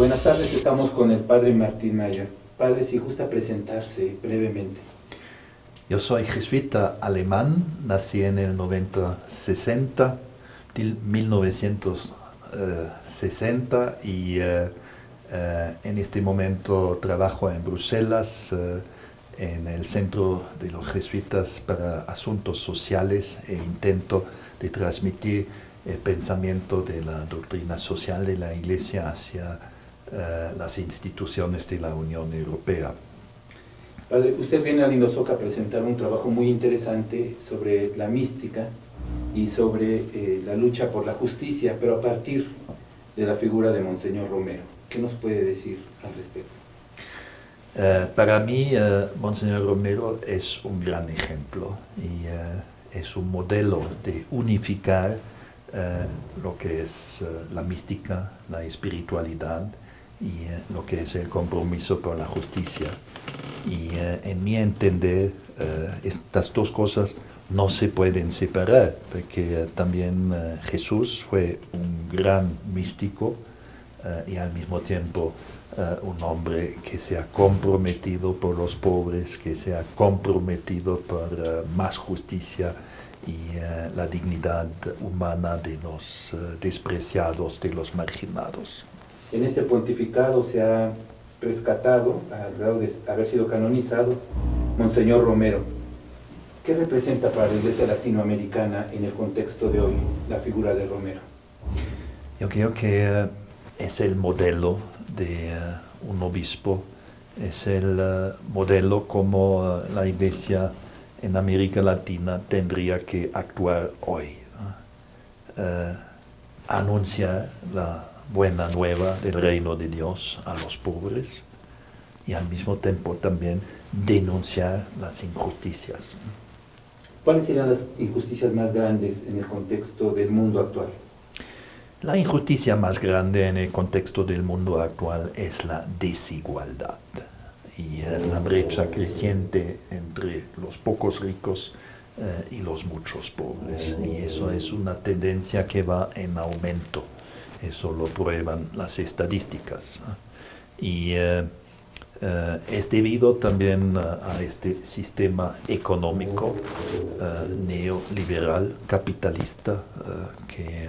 Buenas tardes, estamos con el padre Martín Mayer. Padre, si gusta presentarse brevemente. Yo soy jesuita alemán, nací en el 1960, 1960 y eh, eh, en este momento trabajo en Bruselas, eh, en el Centro de los Jesuitas para Asuntos Sociales e intento de transmitir el pensamiento de la doctrina social de la Iglesia hacia las instituciones de la Unión Europea. Padre, usted viene a Lindosoca a presentar un trabajo muy interesante sobre la mística y sobre eh, la lucha por la justicia, pero a partir de la figura de Monseñor Romero. ¿Qué nos puede decir al respecto? Eh, para mí, eh, Monseñor Romero es un gran ejemplo y es un modelo de unificar lo que es la mística, la espiritualidad y lo que es el compromiso por la justicia. Y en mi entender, estas dos cosas no se pueden separar, porque también eh, Jesús fue un gran místico eh, y al mismo tiempo eh, un hombre que se ha comprometido por los pobres, que se ha comprometido por más justicia y la dignidad humana de los despreciados, de los marginados. En este pontificado se ha rescatado, al grado de haber sido canonizado, Monseñor Romero ¿Qué representa para la Iglesia latinoamericana en el contexto de hoy la figura de Romero? Yo creo que eh, es el modelo de eh, un obispo, es el eh, modelo como la Iglesia en América Latina tendría que actuar hoy. anunciar la buena nueva del reino de Dios a los pobres y al mismo tiempo también denunciar las injusticias. ¿Cuáles serían las injusticias más grandes en el contexto del mundo actual? La injusticia más grande en el contexto del mundo actual es la desigualdad y eh, la brecha creciente entre los pocos ricos eh, y los muchos pobres. Y eso es una tendencia que va en aumento. Eso lo prueban las estadísticas. Y eh, eh, es debido también a este sistema económico eh, neoliberal, capitalista, que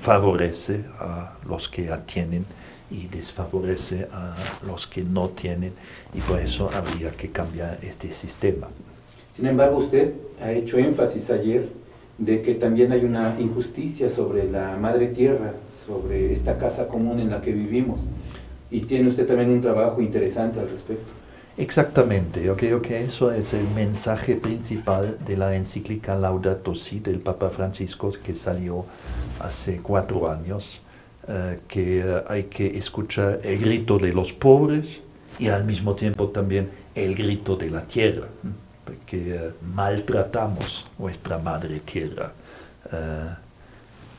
favorece a los que tienen y desfavorece a los que no tienen y por eso habría que cambiar este sistema. Sin embargo, usted ha hecho énfasis ayer de que también hay una injusticia sobre la madre tierra, sobre esta casa común en la que vivimos. Y tiene usted también un trabajo interesante al respecto. Exactamente, yo creo que eso es el mensaje principal de la encíclica Laudato Si del Papa Francisco que salió hace cuatro años, eh, que eh, hay que escuchar el grito de los pobres y al mismo tiempo también el grito de la tierra, porque eh, maltratamos nuestra madre tierra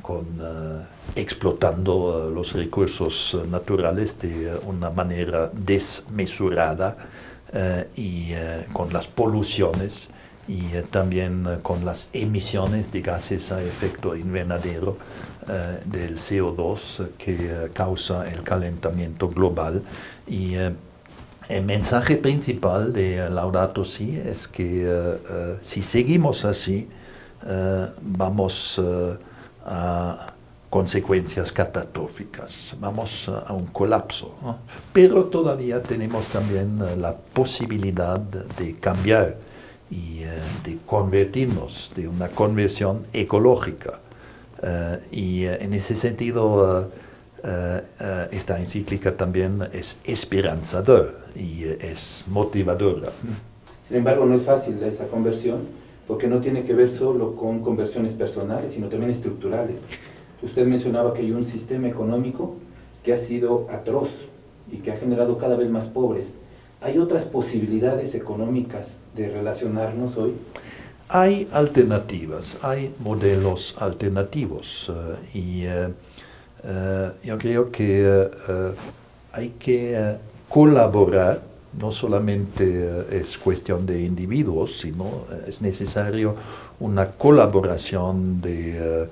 con, eh, explotando eh, los recursos eh, naturales de una manera desmesurada y con las poluciones y también con las emisiones de gases a efecto invernadero del CO2 que causa el calentamiento global. Y el mensaje principal de Laudato Si es que si seguimos así, vamos a consecuencias catastróficas, vamos a un colapso. Pero todavía tenemos también eh, la posibilidad de cambiar y eh, de convertirnos, de una conversión ecológica. Eh, y en ese sentido, esta encíclica también es esperanzadora y es motivadora. Sin embargo, no es fácil esa conversión porque no tiene que ver solo con conversiones personales, sino también estructurales. Usted mencionaba que hay un sistema económico que ha sido atroz y que ha generado cada vez más pobres. ¿Hay otras posibilidades económicas de relacionarnos hoy? Hay alternativas, hay modelos alternativos eh, y eh, eh, yo creo que hay que colaborar no solamente eh, es cuestión de individuos, sino eh, es necesario una colaboración de eh,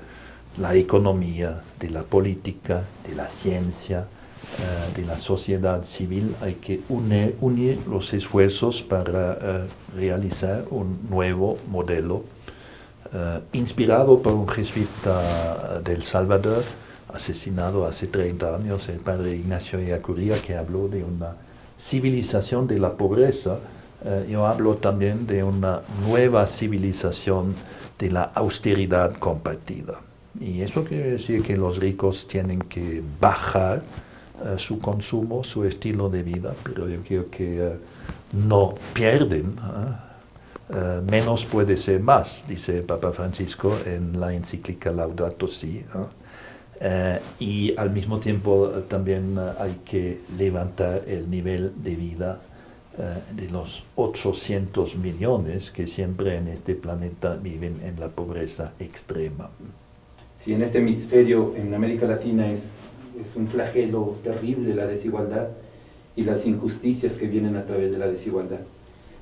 la economía, de la política, de la ciencia, de la sociedad civil. Hay que unir, unir los esfuerzos para realizar un nuevo modelo inspirado por un jesuita del Salvador, asesinado hace 30 años, el padre Ignacio Iacuría, que habló de una civilización de la pobreza, eh, yo hablo también de una nueva civilización de la austeridad compartida. Y eso quiere decir que los ricos tienen que bajar eh, su consumo, su estilo de vida, pero yo creo que eh, no pierden. menos puede ser más, dice Papa Francisco en la encíclica Laudato Si. Y al mismo tiempo también hay que levantar el nivel de vida eh, de los 800 millones que siempre en este planeta viven en la pobreza extrema. Si en este hemisferio, en América Latina, es, es un flagelo terrible la desigualdad y las injusticias que vienen a través de la desigualdad.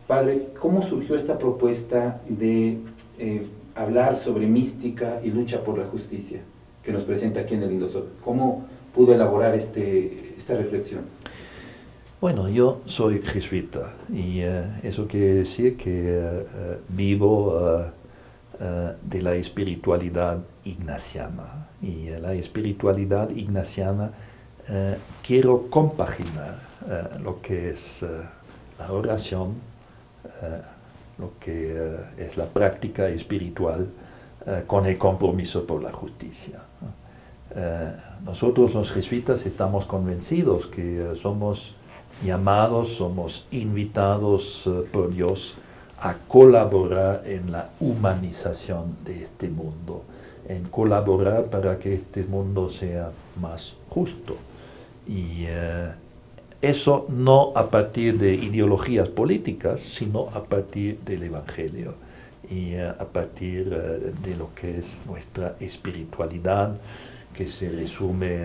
Padre, ¿cómo surgió esta propuesta de eh, hablar sobre mística y lucha por la justicia que nos presenta aquí en el Indosor? ¿Cómo pudo elaborar este, esta reflexión? Bueno, yo soy jesuita y eh, eso quiere decir que eh, eh, vivo de la espiritualidad ignaciana. Y la espiritualidad ignaciana quiero compaginar lo que es la oración, lo que es la práctica espiritual con el compromiso por la justicia. Nosotros los jesuitas estamos convencidos que somos llamados, somos invitados eh, por Dios a colaborar en la humanización de este mundo, en colaborar para que este mundo sea más justo. Y eh, eso no a partir de ideologías políticas, sino a partir del Evangelio y eh, a partir de lo que es nuestra espiritualidad, que se resume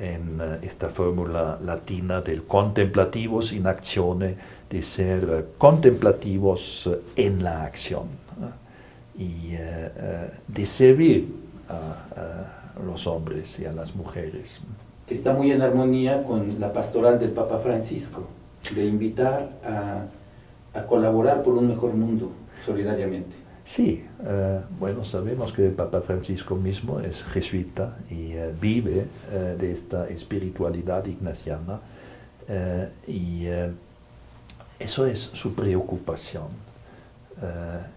en eh, esta fórmula latina del contemplativo sin acción, de ser eh, contemplativos eh, en la acción y de servir a, los hombres y a las mujeres. Que está muy en armonía con la pastoral del Papa Francisco, de invitar a, a colaborar por un mejor mundo solidariamente. Sí, eh, bueno, sabemos que el Papa Francisco mismo es jesuita y eh, vive eh, de esta espiritualidad ignaciana y eso es su preocupación.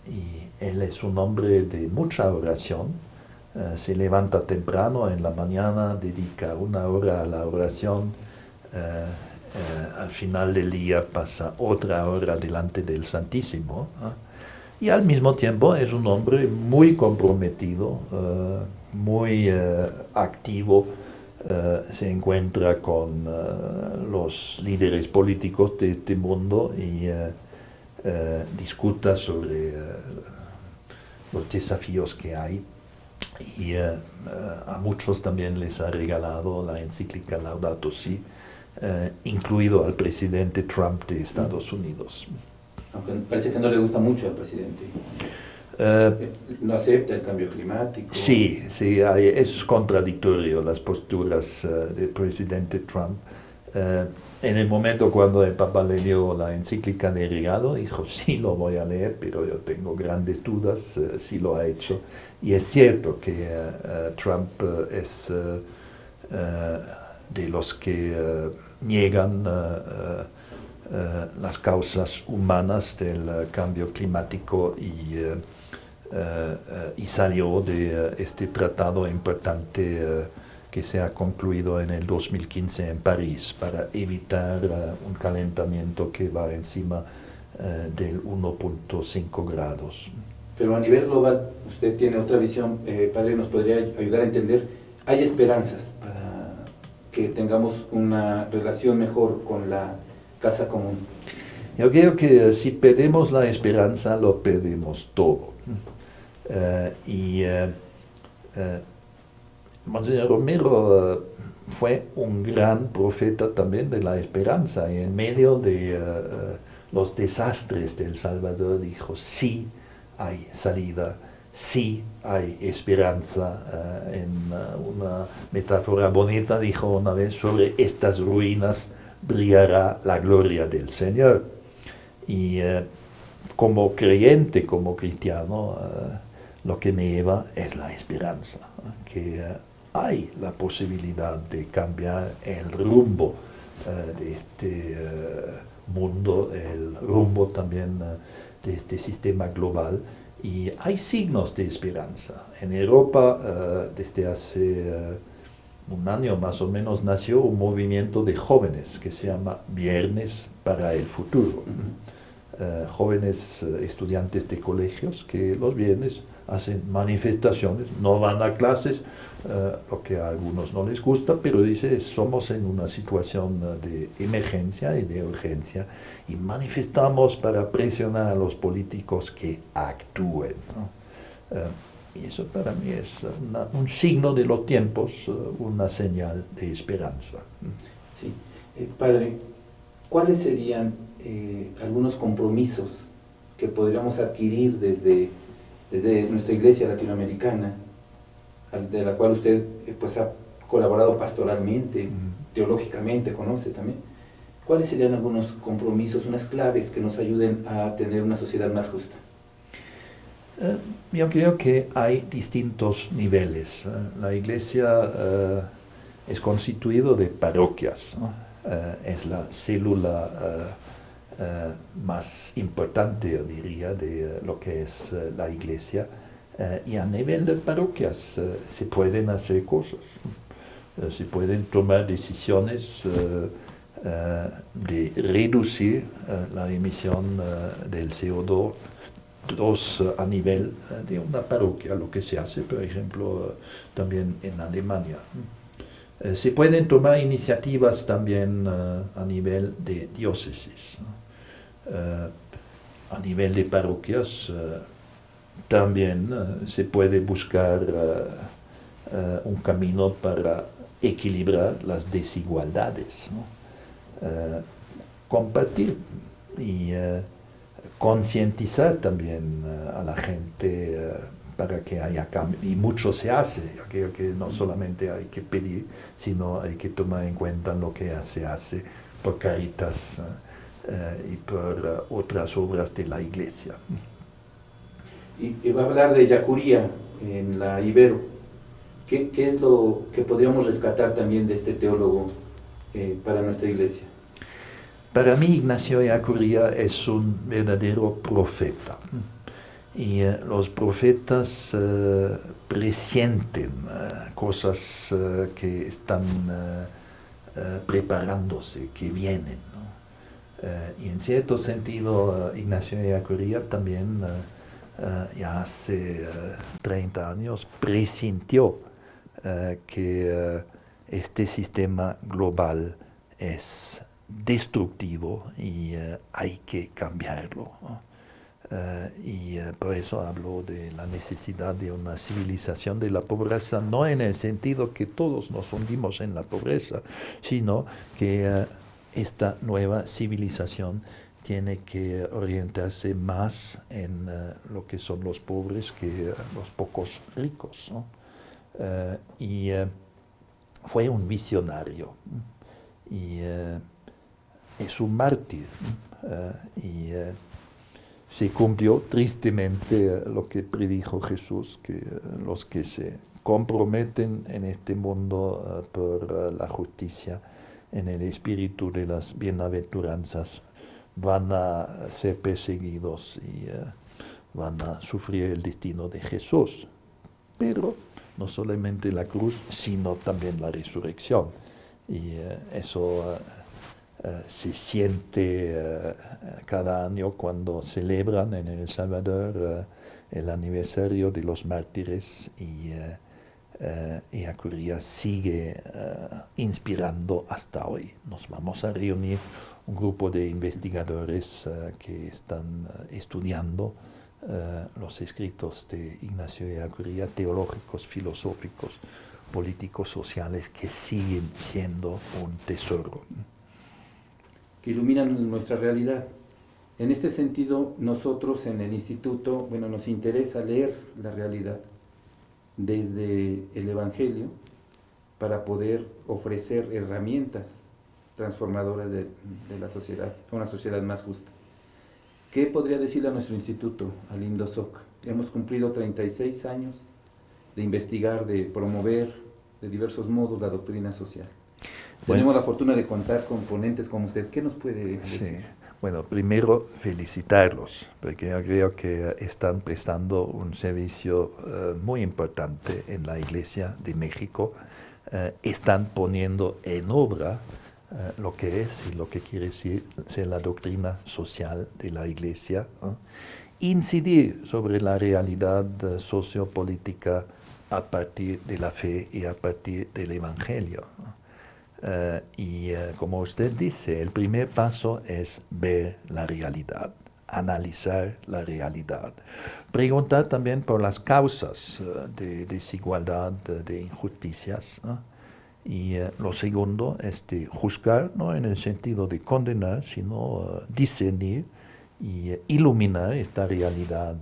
y él es un hombre de mucha oración, se levanta temprano en la mañana, dedica una hora a la oración, al final del día pasa otra hora delante del Santísimo y al mismo tiempo es un hombre muy comprometido, eh, muy eh, activo, eh, se encuentra con los líderes políticos de este mundo y discuta sobre los desafíos que hay. Y a muchos también les ha regalado la encíclica Laudato Si, incluido al presidente Trump de Estados Unidos aunque parece que no le gusta mucho al presidente. Eh, no acepta el cambio climático. Sí, sí, es contradictorio las posturas eh, del presidente Trump. Eh, en el momento cuando el Papa le dio la encíclica de regalo, dijo, sí, lo voy a leer, pero yo tengo grandes dudas si lo ha hecho. Y es cierto que Trump es de los que niegan eh, las causas humanas del eh, cambio climático y, eh, y salió de este tratado importante que se ha concluido en el 2015 en París para evitar un calentamiento que va encima del 1.5 grados. Pero a nivel global, usted tiene otra visión, padre, nos podría ayudar a entender, hay esperanzas para que tengamos una relación mejor con la casa común. Yo creo que si perdemos la esperanza, lo perdemos todo. Eh, y uh, Monseñor Romero fue un gran profeta también de la esperanza y en medio de los desastres de El Salvador dijo, sí hay salida, sí hay esperanza. en una metáfora bonita dijo una vez, sobre estas ruinas brillará la gloria del Señor. Y como creyente, como cristiano, lo que me lleva es la esperanza, que hay la posibilidad de cambiar el rumbo de este mundo, el rumbo también de este sistema global y hay signos de esperanza. En Europa, eh, desde hace eh, un año más o menos, nació un movimiento de jóvenes que se llama Viernes para el Futuro. Eh, jóvenes estudiantes de colegios que los viernes hacen manifestaciones, no van a clases, eh, lo que a algunos no les gusta, pero dice, somos en una situación eh, de emergencia y de urgencia y manifestamos para presionar a los políticos que actúen. Eh, y eso para mí es un signo de los tiempos, una señal de esperanza. Sí, padre, ¿cuáles serían algunos compromisos que podríamos adquirir desde desde nuestra iglesia latinoamericana, de la cual usted eh, pues, ha colaborado pastoralmente, teológicamente, conoce también. ¿Cuáles serían algunos compromisos, unas claves que nos ayuden a tener una sociedad más justa? Eh, yo creo que hay distintos niveles. ¿eh? La iglesia es constituido de parroquias, es la célula eh, más importante, yo diría, de eh, lo que es eh, la iglesia. y a nivel de parroquias se pueden hacer cosas, se pueden tomar decisiones de reducir la emisión del CO2 a nivel de una parroquia, lo que se hace, por ejemplo, también en Alemania. se pueden tomar iniciativas también a nivel de diócesis. Eh, a nivel de parroquias eh, también eh, se puede buscar un camino para equilibrar las desigualdades, compartir y concientizar también a la gente para que haya cambio. Y mucho se hace, creo que no solamente hay que pedir, sino hay que tomar en cuenta lo que se hace por Caritas eh, y por eh, otras obras de la iglesia. Y, va a hablar de Yacuría en la Ibero. ¿Qué, ¿Qué, es lo que podríamos rescatar también de este teólogo eh, para nuestra iglesia? Para mí Ignacio Yacuría es un verdadero profeta. Y los profetas presienten cosas que están preparándose, que vienen. Eh, y en cierto sentido, Ignacio Ellacuría también ya hace 30 años presintió que este sistema global es destructivo y hay que cambiarlo. y por eso hablo de la necesidad de una civilización de la pobreza, no en el sentido que todos nos hundimos en la pobreza, sino que esta nueva civilización tiene que orientarse más en eh, lo que son los pobres que los pocos ricos. Eh, y eh, fue un visionario y es un mártir. y se cumplió tristemente lo que predijo Jesús, que los que se comprometen en este mundo por la justicia, en el espíritu de las bienaventuranzas van a ser perseguidos y eh, van a sufrir el destino de Jesús. Pero no solamente la cruz, sino también la resurrección. Y eh, eso eh, se siente cada año cuando celebran en El Salvador el aniversario de los mártires y eh, y Acuría sigue eh, inspirando hasta hoy. Nos vamos a reunir un grupo de investigadores eh, que están estudiando los escritos de Ignacio de Acuría, teológicos, filosóficos, políticos, sociales, que siguen siendo un tesoro. Iluminan nuestra realidad. En este sentido, nosotros en el instituto, bueno, nos interesa leer la realidad desde el Evangelio para poder ofrecer herramientas transformadoras de, la sociedad, una sociedad más justa. ¿Qué podría decirle a nuestro instituto, al INDOSOC? Hemos cumplido 36 años de investigar, de promover de diversos modos la doctrina social. Tenemos la fortuna de contar con ponentes como usted. ¿Qué nos puede decir? Bueno, primero felicitarlos, porque yo creo que están prestando un servicio eh, muy importante en la Iglesia de México. Eh, están poniendo en obra eh, lo que es y lo que quiere decir ser la doctrina social de la Iglesia. Incidir sobre la realidad sociopolítica a partir de la fe y a partir del Evangelio. Eh, y eh, como usted dice, el primer paso es ver la realidad, analizar la realidad. Preguntar también por las causas eh, de desigualdad, de, injusticias. Y lo segundo es de juzgar, no en el sentido de condenar, sino discernir y iluminar esta realidad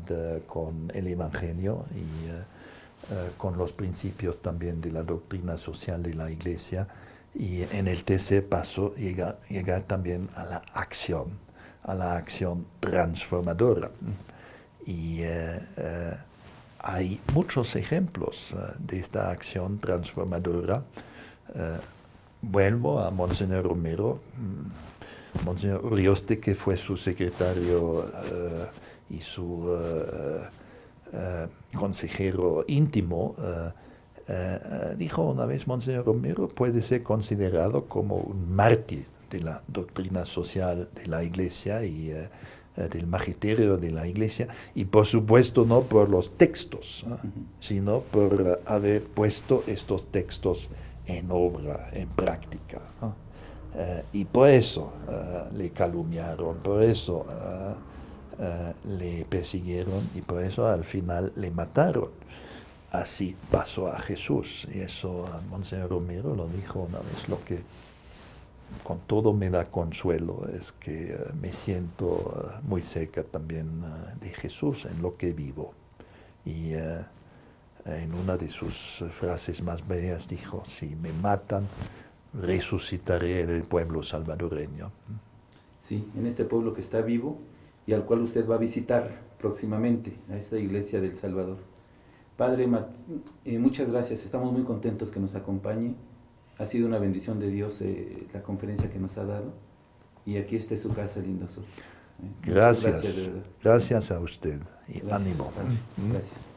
con el Evangelio y con los principios también de la doctrina social de la Iglesia y en el tercer paso llegar, llegar también a la acción, a la acción transformadora. Y eh, eh, hay muchos ejemplos eh, de esta acción transformadora. vuelvo a Monseñor Romero, mm, Monseñor Urioste, que fue su secretario y su consejero íntimo eh, eh, dijo una vez Monseñor Romero, puede ser considerado como un mártir de la doctrina social de la Iglesia y eh, del magisterio de la Iglesia, y por supuesto no por los textos, sino por haber puesto estos textos en obra, en práctica. y por eso le calumniaron, por eso le persiguieron y por eso al final le mataron así pasó a Jesús. Y eso Monseñor Romero lo dijo una vez, lo que con todo me da consuelo es que eh, me siento eh, muy cerca también eh, de Jesús en lo que vivo. Y en una de sus frases más bellas dijo, si me matan, resucitaré en el pueblo salvadoreño. Sí, en este pueblo que está vivo y al cual usted va a visitar próximamente, a esta iglesia del Salvador. Padre, eh, muchas gracias, estamos muy contentos que nos acompañe. Ha sido una bendición de Dios eh, la conferencia que nos ha dado y aquí está su casa, lindo sol. Eh, gracias, gracias, a usted y ánimo. Gracias.